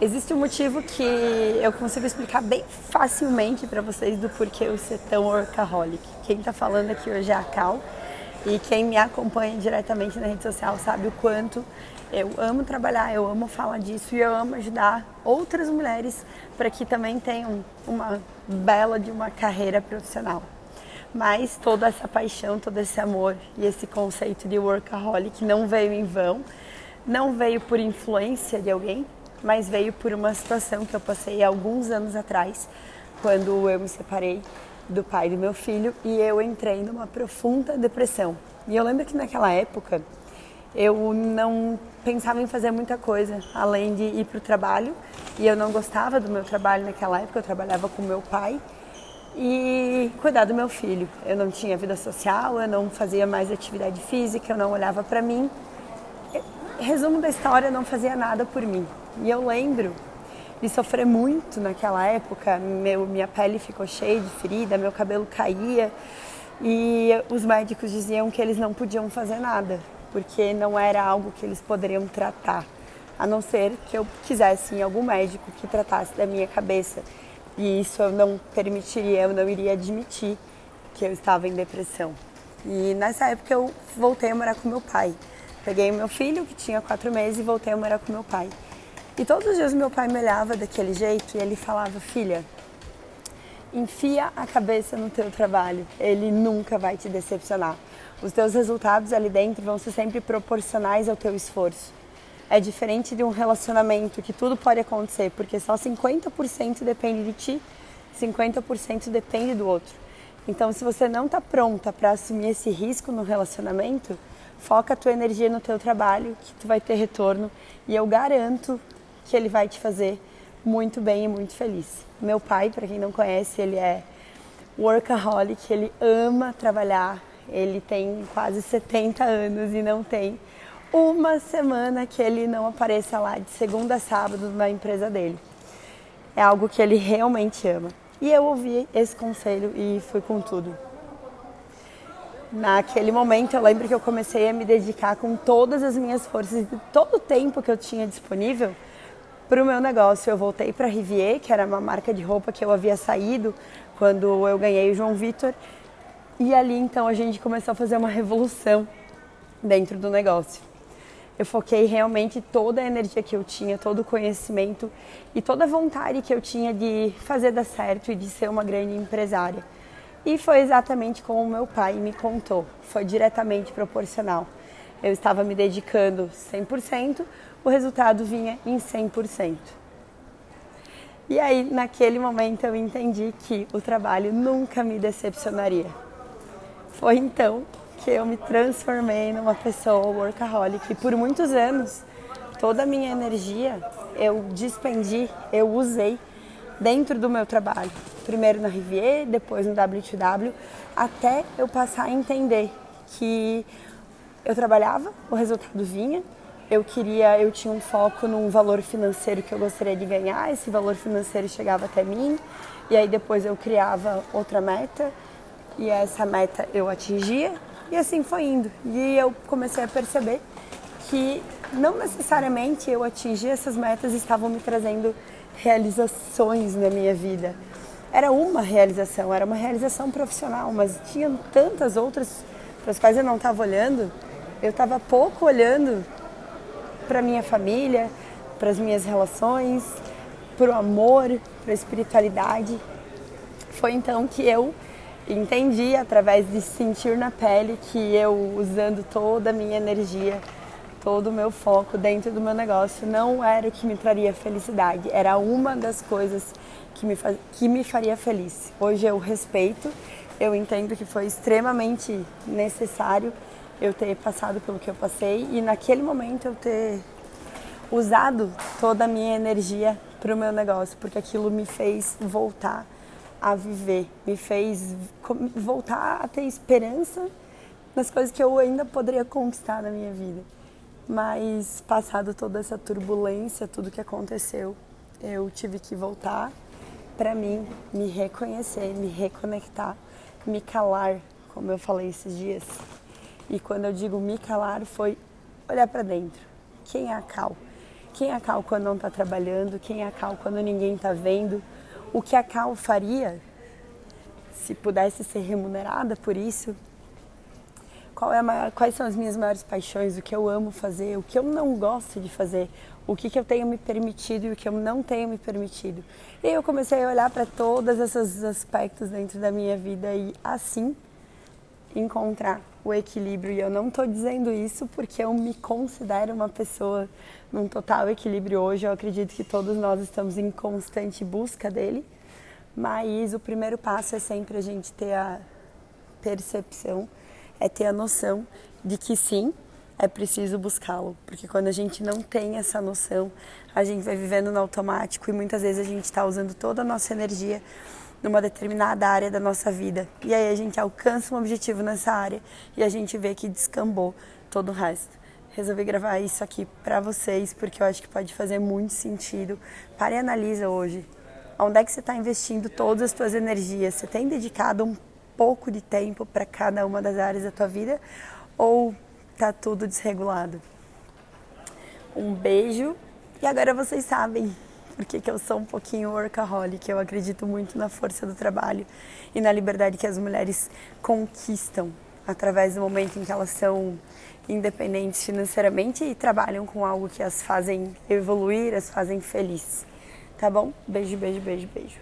Existe um motivo que eu consigo explicar bem facilmente para vocês do porquê eu ser tão workaholic. Quem está falando aqui hoje é a Cal e quem me acompanha diretamente na rede social sabe o quanto eu amo trabalhar, eu amo falar disso e eu amo ajudar outras mulheres para que também tenham uma bela de uma carreira profissional. Mas toda essa paixão, todo esse amor e esse conceito de workaholic não veio em vão, não veio por influência de alguém, mas veio por uma situação que eu passei alguns anos atrás, quando eu me separei do pai do meu filho e eu entrei numa profunda depressão. E eu lembro que naquela época eu não pensava em fazer muita coisa além de ir para o trabalho e eu não gostava do meu trabalho naquela época. Eu trabalhava com meu pai e cuidar do meu filho. Eu não tinha vida social, eu não fazia mais atividade física, eu não olhava para mim. Resumo da história, eu não fazia nada por mim. E eu lembro de sofrer muito naquela época. Meu, minha pele ficou cheia de ferida, meu cabelo caía e os médicos diziam que eles não podiam fazer nada, porque não era algo que eles poderiam tratar, a não ser que eu quisesse algum médico que tratasse da minha cabeça. E isso eu não permitiria, eu não iria admitir que eu estava em depressão. E nessa época eu voltei a morar com meu pai. Peguei meu filho, que tinha quatro meses, e voltei a morar com meu pai. E todos os dias meu pai me olhava daquele jeito e ele falava: Filha, enfia a cabeça no teu trabalho, ele nunca vai te decepcionar. Os teus resultados ali dentro vão ser sempre proporcionais ao teu esforço. É diferente de um relacionamento que tudo pode acontecer, porque só 50% depende de ti, 50% depende do outro. Então, se você não está pronta para assumir esse risco no relacionamento, foca a tua energia no teu trabalho, que tu vai ter retorno e eu garanto que ele vai te fazer muito bem e muito feliz. Meu pai, para quem não conhece, ele é workaholic, ele ama trabalhar, ele tem quase 70 anos e não tem uma semana que ele não apareça lá de segunda a sábado na empresa dele. É algo que ele realmente ama. E eu ouvi esse conselho e fui com tudo. Naquele momento eu lembro que eu comecei a me dedicar com todas as minhas forças e todo o tempo que eu tinha disponível para o meu negócio. Eu voltei para a Rivier, que era uma marca de roupa que eu havia saído quando eu ganhei o João Vitor. E ali então a gente começou a fazer uma revolução dentro do negócio. Eu foquei realmente toda a energia que eu tinha, todo o conhecimento e toda a vontade que eu tinha de fazer dar certo e de ser uma grande empresária. E foi exatamente como o meu pai me contou, foi diretamente proporcional. Eu estava me dedicando 100%, o resultado vinha em 100%. E aí, naquele momento, eu entendi que o trabalho nunca me decepcionaria. Foi então que eu me transformei numa pessoa workaholic. E por muitos anos, toda a minha energia eu dispendi, eu usei dentro do meu trabalho. Primeiro na Rivier, depois no W2W, até eu passar a entender que eu trabalhava, o resultado vinha, eu queria, eu tinha um foco num valor financeiro que eu gostaria de ganhar, esse valor financeiro chegava até mim, e aí depois eu criava outra meta, e essa meta eu atingia, e assim foi indo. E eu comecei a perceber que não necessariamente eu atingir essas metas estavam me trazendo realizações na minha vida. Era uma realização, era uma realização profissional, mas tinha tantas outras para as quais eu não estava olhando. Eu estava pouco olhando para minha família, para as minhas relações, para o amor, para a espiritualidade. Foi então que eu entendi através de sentir na pele que eu usando toda a minha energia, todo o meu foco dentro do meu negócio não era o que me traria felicidade, era uma das coisas que me, faz, que me faria feliz. Hoje eu respeito, eu entendo que foi extremamente necessário eu ter passado pelo que eu passei e naquele momento eu ter usado toda a minha energia para o meu negócio, porque aquilo me fez voltar a viver, me fez voltar a ter esperança nas coisas que eu ainda poderia conquistar na minha vida. Mas passado toda essa turbulência, tudo que aconteceu, eu tive que voltar para mim, me reconhecer, me reconectar, me calar, como eu falei esses dias. E quando eu digo me calar, foi olhar para dentro. Quem é a Cal? Quem é a Cal quando não está trabalhando? Quem é a Cal quando ninguém está vendo? O que a Cal faria se pudesse ser remunerada por isso? É maior, quais são as minhas maiores paixões? O que eu amo fazer? O que eu não gosto de fazer? O que, que eu tenho me permitido e o que eu não tenho me permitido? E eu comecei a olhar para todos esses aspectos dentro da minha vida e assim encontrar o equilíbrio. E eu não estou dizendo isso porque eu me considero uma pessoa num total equilíbrio hoje. Eu acredito que todos nós estamos em constante busca dele. Mas o primeiro passo é sempre a gente ter a percepção, é ter a noção de que sim, é preciso buscá-lo, porque quando a gente não tem essa noção, a gente vai vivendo no automático e muitas vezes a gente está usando toda a nossa energia numa determinada área da nossa vida. E aí a gente alcança um objetivo nessa área e a gente vê que descambou todo o resto. Resolvi gravar isso aqui para vocês porque eu acho que pode fazer muito sentido. Pare e analisa hoje. Onde é que você está investindo todas as suas energias? Você tem dedicado um pouco de tempo para cada uma das áreas da tua vida ou tá tudo desregulado? Um beijo e agora vocês sabem porque que eu sou um pouquinho workaholic. Eu acredito muito na força do trabalho e na liberdade que as mulheres conquistam através do momento em que elas são independentes financeiramente e trabalham com algo que as fazem evoluir, as fazem felizes. Tá bom? Beijo, beijo, beijo, beijo.